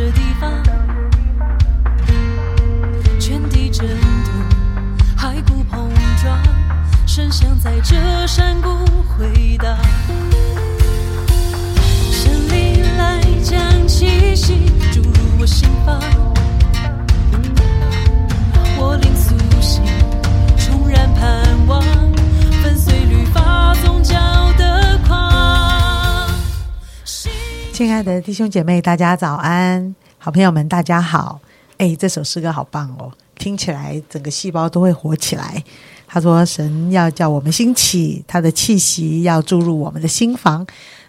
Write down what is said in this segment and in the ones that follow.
这地方，全地震动，骸骨碰撞，声响在这山谷回荡。神灵来将气息注入我心房，我灵苏醒，重燃盼望，亲爱的弟兄姐妹，大家早安！好朋友们，大家好！哎，这首诗歌好棒哦，听起来整个细胞都会活起来。他说：“神要叫我们兴起，他的气息要注入我们的心房。”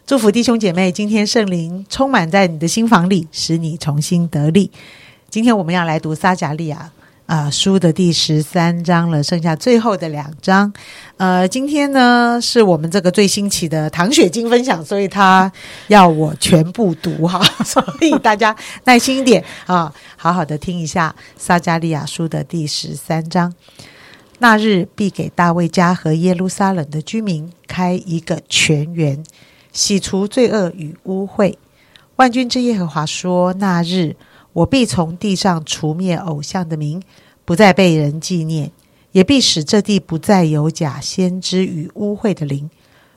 祝福弟兄姐妹，今天圣灵充满在你的心房里，使你重新得力。今天我们要来读撒迦利亚啊、书的第十三章了，剩下最后的两章。呃，今天呢是我们这个最新奇的唐雪晶分享，所以他要我全部读哈，所以大家耐心一点啊，好好的听一下撒迦利亚书的第十三章。那日必给大卫家和耶路撒冷的居民开一个泉源，洗除罪恶与污秽。万军之耶和华说：那日我必从地上除灭偶像的名，不再被人纪念，也必使这地不再有假先知与污秽的灵。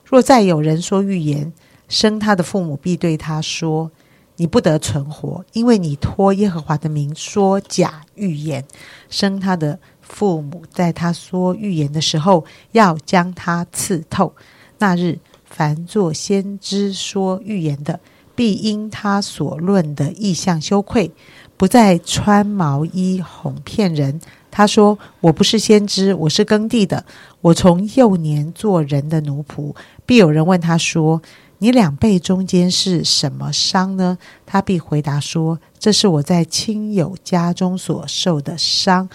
若再有人说预言，生他的父母必对他说：“你不得存活，因为你托耶和华的名说假预言。”生他的父母在他说预言的时候，要将他刺透。那日，凡作先知说预言的，必因他所论的意象羞愧，不再穿毛衣哄骗人。他说：“我不是先知，我是耕地的。我从幼年做人的奴仆。”必有人问他说：“你两背中间是什么伤呢？”他必回答说：“这是我在亲友家中所受的伤。”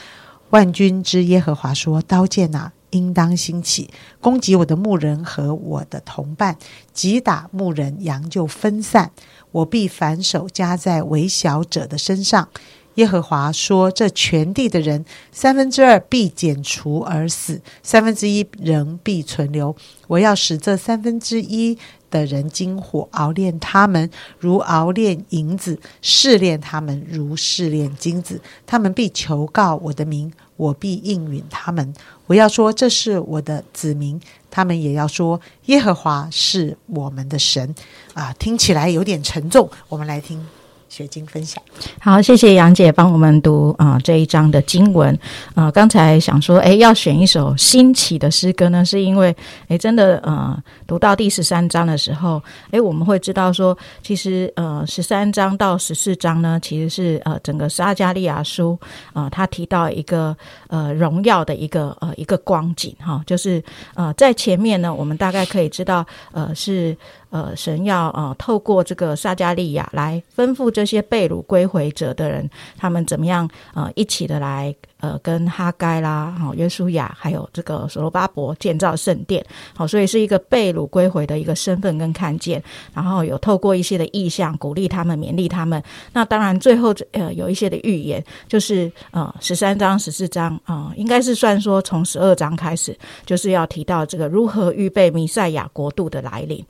万军之耶和华说：“刀剑啊，应当兴起，攻击我的牧人和我的同伴，击打牧人，羊就分散。我必反手加在微小者的身上。”耶和华说：“这全地的人，三分之二必剪除而死，三分之一仍必存留。我要使这三分之一的人经火熬炼他们，如熬炼银子；试炼他们，如试炼金子。他们必求告我的名，我必应允他们。我要说这是我的子民，他们也要说耶和华是我们的神。啊，听起来有点沉重。我们来听学经分享。好，谢谢杨姐帮我们读啊、这一章的经文。啊、刚才想说，诶，要选一首新起的诗歌呢，是因为，诶，真的，呃，读到第十三章的时候，诶，我们会知道说，其实，呃，十三章到十四章呢，其实是呃整个撒加利亚书啊、他提到一个呃荣耀的一个呃一个光景哈、就是呃在前面呢，我们大概可以知道，呃是。呃，神要呃透过这个撒加利亚来吩咐这些被掳归回者的人，他们怎么样呃一起的来呃跟哈该啦、好、约书亚还有这个所罗巴伯建造圣殿，好、所以是一个被掳归回的一个身份跟看见，然后有透过一些的意象鼓励他们、勉励他们。那当然最后呃有一些的预言，就是呃十三章、十四章啊、呃应该是算说从十二章开始，就是要提到这个如何预备弥赛亚国度的来临。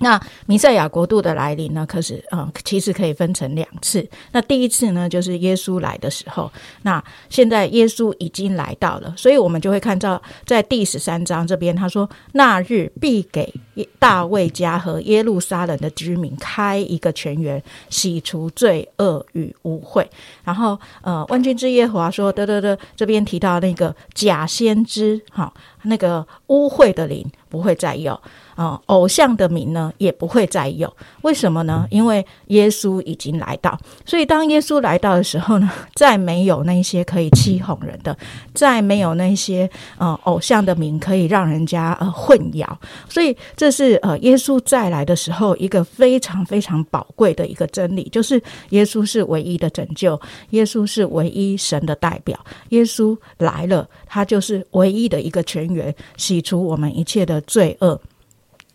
那弥赛亚国度的来临呢？可是，嗯，其实可以分成两次。那第一次呢，就是耶稣来的时候。那现在耶稣已经来到了，所以我们就会看到，在第十三章这边，他说：“那日必给大卫家和耶路撒冷的居民开一个泉源，洗除罪恶与污秽。”然后，呃，万军之耶和华说：“得得得，这边提到那个假先知，哈，那个污秽的灵不会再有。”啊、偶像的名呢也不会再有，为什么呢？因为耶稣已经来到，所以当耶稣来到的时候呢，再没有那些可以欺哄人的，再没有那些呃偶像的名可以让人家呃混淆，所以这是呃耶稣再来的时候一个非常非常宝贵的一个真理，就是耶稣是唯一的拯救，耶稣是唯一神的代表，耶稣来了，他就是唯一的一个泉源，洗除我们一切的罪恶。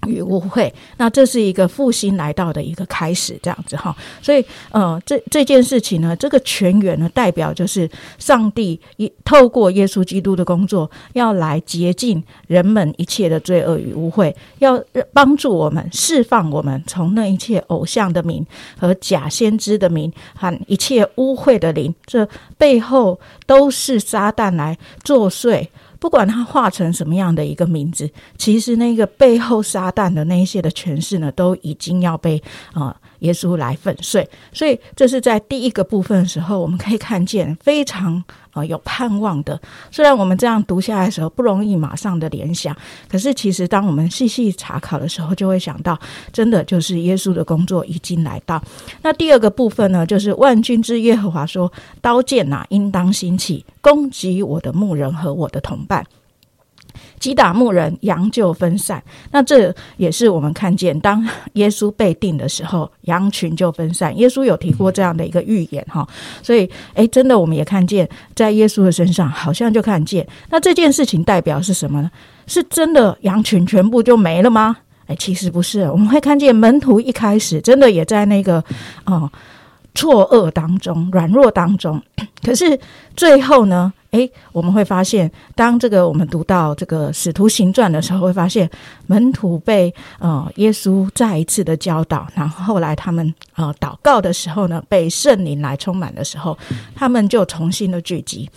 与污秽，那这是一个复兴来到的一个开始，这样子哈。所以，呃，这这件事情呢，这个全员呢，代表就是上帝一透过耶稣基督的工作，要来洁净人们一切的罪恶与污秽，要帮助我们释放我们从那一切偶像的名和假先知的名和一切污秽的灵，这背后都是撒旦来作祟。不管他化成什么样的一个名字，其实那个背后撒旦的那一些的诠释呢，都已经要被啊耶稣来粉碎。所以这是在第一个部分的时候，我们可以看见非常啊有盼望的。虽然我们这样读下来的时候不容易马上的联想，可是其实当我们细细查考的时候，就会想到，真的就是耶稣的工作已经来到。那第二个部分呢，就是万军之耶和华说：“刀剑呐，应当兴起，攻击我的牧人和我的同伴。”击打牧人，羊就分散。那这也是我们看见，当 耶稣被定的时候，羊群就分散。耶稣有提过这样的一个预言哈，所以诶，真的我们也看见，在耶稣的身上，好像就看见。那这件事情代表是什么呢？是真的羊群全部就没了吗？诶，其实不是。我们会看见门徒一开始真的也在那个哦错愕当中、软弱当中，可是最后呢？诶，我们会发现，当这个我们读到这个使徒行传的时候，会发现门徒被呃耶稣再一次的教导，然后后来他们呃祷告的时候呢，被圣灵来充满的时候，他们就重新的聚集。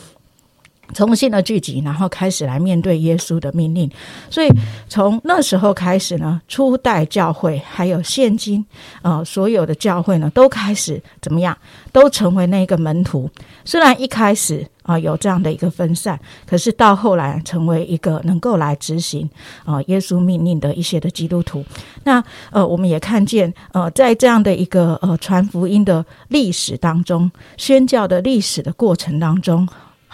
重新的聚集，然后开始来面对耶稣的命令。所以从那时候开始呢，初代教会还有现今呃所有的教会呢，都开始怎么样？都成为那个门徒。虽然一开始啊有这样的一个分散，可是到后来成为一个能够来执行啊耶稣命令的一些的基督徒。那呃，我们也看见呃，在这样的一个呃传福音的历史当中，宣教的历史的过程当中。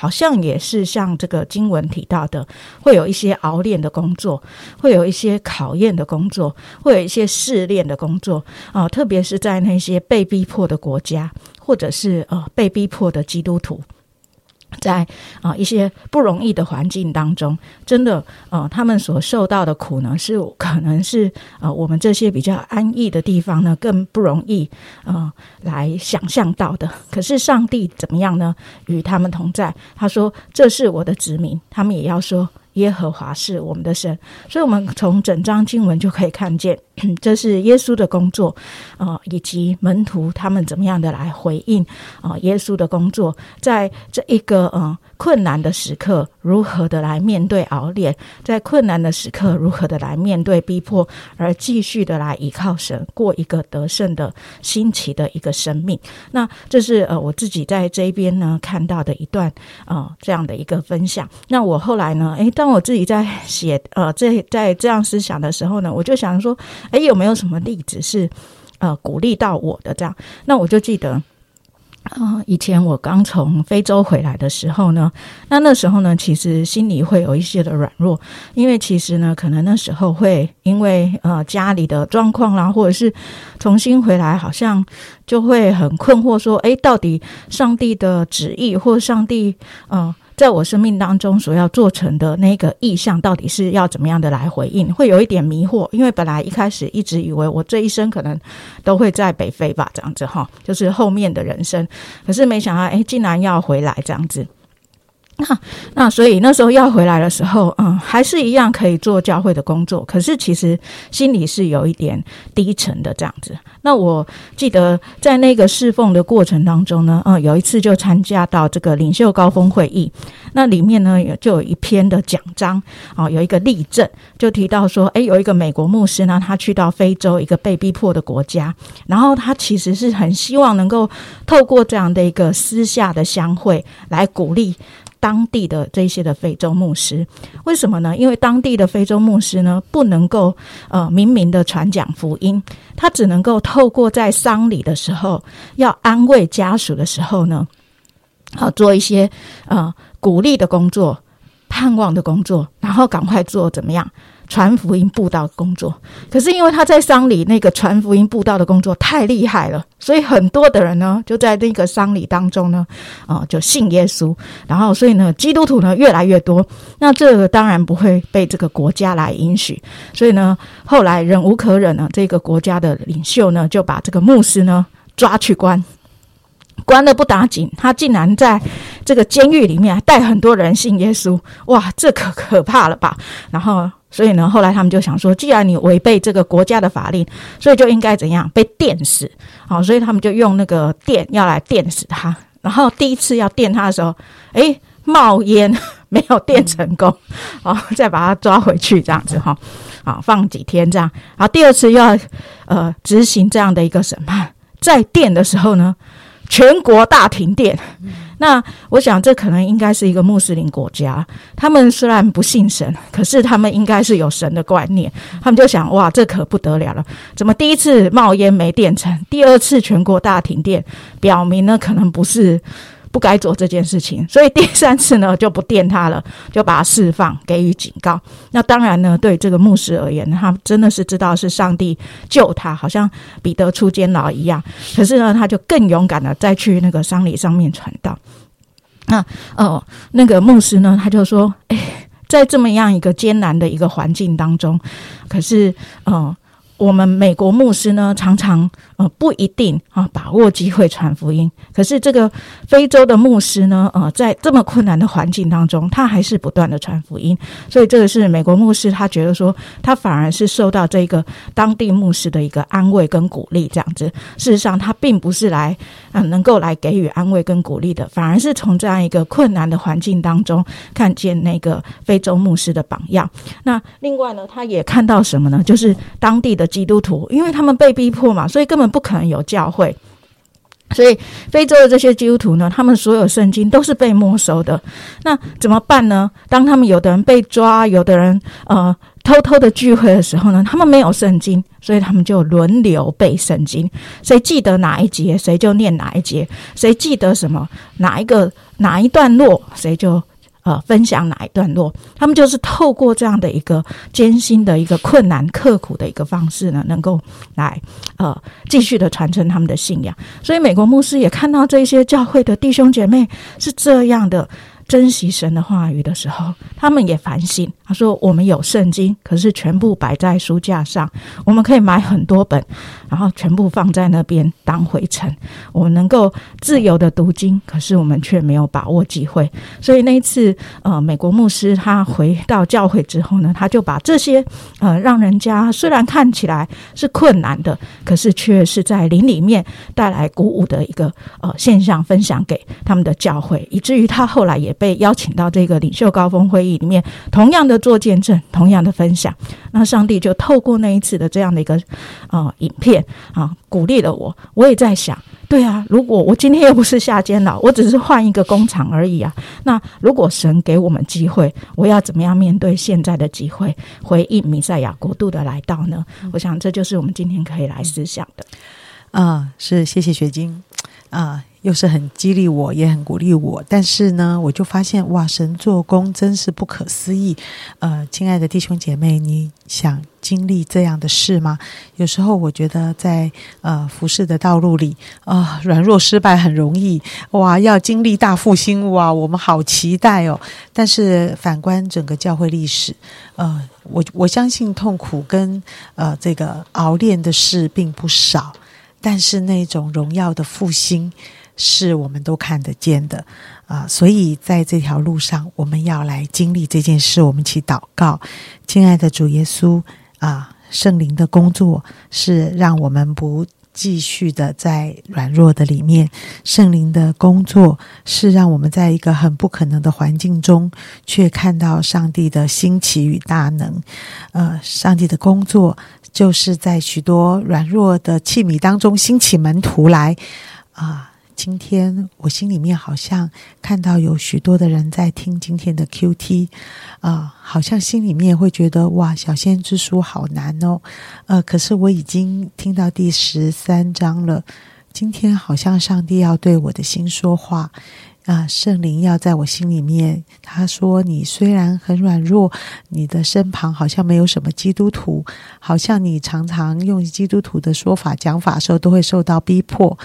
好像也是像这个经文提到的，会有一些熬炼的工作，会有一些考验的工作，会有一些试炼的工作啊，特别是在那些被逼迫的国家，或者是呃被逼迫的基督徒。在啊一些不容易的环境当中，真的呃，他们所受到的苦呢，是可能是呃我们这些比较安逸的地方呢，更不容易呃来想象到的。可是上帝怎么样呢？与他们同在。他说：“这是我的子民。”他们也要说。耶和华是我们的神，所以，我们从整章经文就可以看见，这是耶稣的工作啊，以及门徒他们怎么样的来回应啊，耶稣的工作，在这一个嗯困难的时刻，如何的来面对熬炼，在困难的时刻，如何的来面对逼迫，而继续的来依靠神，过一个得胜的新奇的一个生命。那这是呃我自己在这边呢看到的一段啊这样的一个分享。那我后来呢，诶。当我自己在写呃，在在这样思想的时候呢，我就想说，哎，有没有什么例子是呃鼓励到我的这样？那我就记得啊，以前我刚从非洲回来的时候呢，那那时候呢，其实心里会有一些的软弱，因为其实呢，可能那时候会因为呃家里的状况啦，或者是重新回来，好像就会很困惑，说，哎，到底上帝的旨意或上帝嗯。在我生命当中所要做成的那个意向，到底是要怎么样的来回应？会有一点迷惑，因为本来一开始一直以为我这一生可能都会在北非吧，这样子哈，就是后面的人生。可是没想到，哎，竟然要回来这样子。那那所以那时候要回来的时候，嗯，还是一样可以做教会的工作，可是其实心里是有一点低沉的这样子。那我记得在那个侍奉的过程当中呢，嗯，有一次就参加到这个领袖高峰会议，那里面呢有就有一篇的讲章啊，有一个例证，就提到说，诶，有一个美国牧师呢，他去到非洲一个被逼迫的国家，然后他其实是很希望能够透过这样的一个私下的相会来鼓励。当地的这些的非洲牧师，为什么呢？因为当地的非洲牧师呢，不能够呃明明的传讲福音，他只能够透过在丧礼的时候要安慰家属的时候呢，好做一些呃鼓励的工作、盼望的工作，然后赶快做怎么样？传福音布道工作。可是因为他在丧礼那个传福音布道的工作太厉害了，所以很多的人呢就在那个丧礼当中呢，啊，就信耶稣。然后所以呢，基督徒呢越来越多。那这个当然不会被这个国家来允许。所以呢，后来忍无可忍呢，这个国家的领袖呢就把这个牧师呢抓去关。关了不打紧，他竟然在这个监狱里面带很多人信耶稣，哇，这可可怕了吧？然后，所以呢，后来他们就想说，既然你违背这个国家的法令，所以就应该怎样被电死？好，所以他们就用那个电要来电死他。然后第一次要电他的时候，诶，冒烟，没有电成功，哦，再把他抓回去，这样子哈，好，放几天这样。然后第二次要呃执行这样的一个审判，在电的时候呢？全国大停电，那我想这可能应该是一个穆斯林国家。他们虽然不信神，可是他们应该是有神的观念。他们就想：哇，这可不得了了！怎么第一次冒烟没电成，第二次全国大停电？表明呢，可能不是。不该做这件事情，所以第三次呢就不电他了，就把他释放，给予警告。那当然呢，对这个牧师而言，他真的是知道是上帝救他，好像彼得出监牢一样。可是呢，他就更勇敢的再去那个丧礼上面传道。那哦，那个牧师呢，他就说：“哎，在这么样一个艰难的一个环境当中，可是，哦。”我们美国牧师呢，常常呃不一定啊把握机会传福音。可是这个非洲的牧师呢，呃，在这么困难的环境当中，他还是不断的传福音。所以这个是美国牧师，他觉得说，他反而是受到这个当地牧师的一个安慰跟鼓励。这样子，事实上他并不是来啊能够来给予安慰跟鼓励的，反而是从这样一个困难的环境当中，看见那个非洲牧师的榜样。那另外呢，他也看到什么呢？就是当地的。基督徒，因为他们被逼迫嘛，所以根本不可能有教会。所以非洲的这些基督徒呢，他们所有圣经都是被没收的。那怎么办呢？当他们有的人被抓，有的人呃偷偷的聚会的时候呢，他们没有圣经，所以他们就轮流背圣经。谁记得哪一节，谁就念哪一节；谁记得什么哪一个哪一段落，谁就。呃，分享哪一段落？他们就是透过这样的一个艰辛的一个困难、刻苦的一个方式呢，能够来呃继续的传承他们的信仰。所以，美国牧师也看到这些教会的弟兄姐妹是这样的。珍惜神的话语的时候，他们也反省。说：“我们有圣经，可是全部摆在书架上，我们可以买很多本，然后全部放在那边当灰尘。我们能够自由的读经，可是我们却没有把握机会。所以那一次，呃，美国牧师他回到教会之后呢，他就把这些呃，让人家虽然看起来是困难的，可是却是在灵里面带来鼓舞的一个呃现象，分享给他们的教会，以至于他后来也。”被邀请到这个领袖高峰会议里面，同样的做见证，同样的分享。那上帝就透过那一次的这样的一个啊影片啊，鼓励了我。我也在想，对啊，如果我今天又不是下监牢，我只是换一个工厂而已啊。那如果神给我们机会，我要怎么样面对现在的机会，回应弥赛亚国度的来到呢？我想这就是我们今天可以来思想的。啊，是谢谢雪晶啊。又是很激励我，也很鼓励我。但是呢，我就发现哇，神做工真是不可思议。呃，亲爱的弟兄姐妹，你想经历这样的事吗？有时候我觉得在呃服侍的道路里啊，软弱失败很容易哇，要经历大复兴哇，我们好期待哦。但是反观整个教会历史，呃，我我相信痛苦跟呃这个熬炼的事并不少，但是那种荣耀的复兴。是我们都看得见的啊，所以在这条路上，我们要来经历这件事。我们一起祷告，亲爱的主耶稣啊，圣灵的工作是让我们不继续的在软弱的里面；圣灵的工作是让我们在一个很不可能的环境中，却看到上帝的兴起与大能。呃，上帝的工作就是在许多软弱的器皿当中兴起门徒来啊。今天我心里面好像看到有许多的人在听今天的 Q T，啊，好像心里面会觉得哇，小先知书好难哦，呃，可是我已经听到第十三章了。今天好像上帝要对我的心说话，啊，圣灵要在我心里面。他说：“你虽然很软弱，你的身旁好像没有什么基督徒，好像你常常用基督徒的说法讲法的时候都会受到逼迫，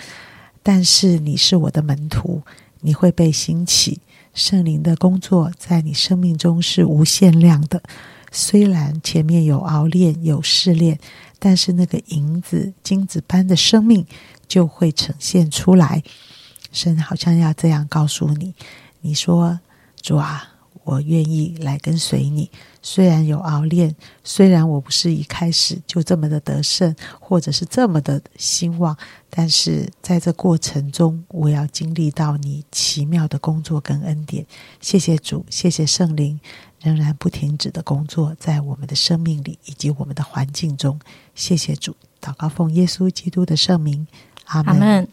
但是你是我的门徒，你会被兴起。圣灵的工作在你生命中是无限量的。虽然前面有熬炼、有试炼，但是那个银子、金子般的生命就会呈现出来。”神好像要这样告诉你：“你说主啊，我愿意来跟随你。虽然有熬练，虽然我不是一开始就这么的得胜，或者是这么的兴旺，但是在这过程中，我要经历到你奇妙的工作跟恩典。谢谢主，谢谢圣灵，仍然不停止的工作在我们的生命里以及我们的环境中。谢谢主，祷告奉耶稣基督的圣名，阿门。